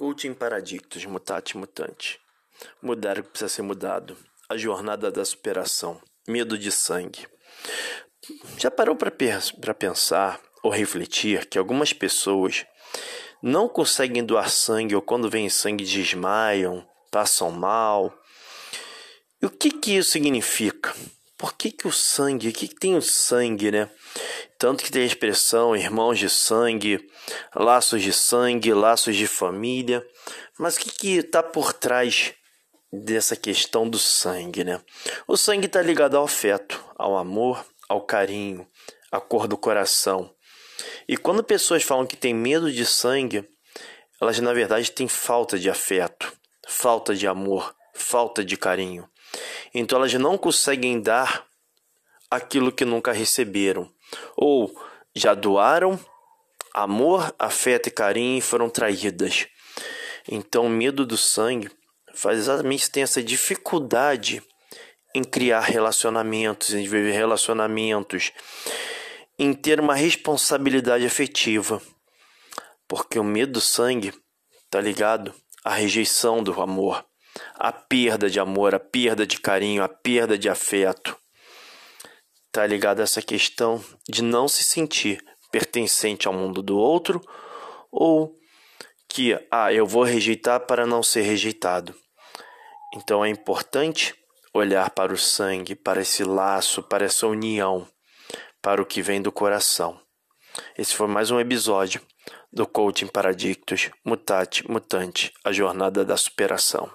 Coaching Paradictos, Mutate Mutante. Mudar o que precisa ser mudado. A jornada da superação. Medo de sangue. Já parou para pensar ou refletir que algumas pessoas não conseguem doar sangue ou quando vem sangue desmaiam, passam mal? E o que, que isso significa? Por que, que o sangue, o que, que tem o sangue, né? Tanto que tem a expressão irmãos de sangue, laços de sangue, laços de família. Mas o que está por trás dessa questão do sangue, né? O sangue está ligado ao afeto, ao amor, ao carinho, à cor do coração. E quando pessoas falam que têm medo de sangue, elas na verdade têm falta de afeto, falta de amor, falta de carinho. Então elas não conseguem dar aquilo que nunca receberam ou já doaram amor, afeto e carinho e foram traídas. Então, o medo do sangue faz exatamente ter essa dificuldade em criar relacionamentos, em viver relacionamentos, em ter uma responsabilidade afetiva. Porque o medo do sangue está ligado à rejeição do amor, à perda de amor, à perda de carinho, à perda de afeto está ligado a essa questão de não se sentir pertencente ao mundo do outro ou que ah, eu vou rejeitar para não ser rejeitado. Então é importante olhar para o sangue, para esse laço, para essa união, para o que vem do coração. Esse foi mais um episódio do Coaching Paradictos Mutate Mutante, a jornada da superação.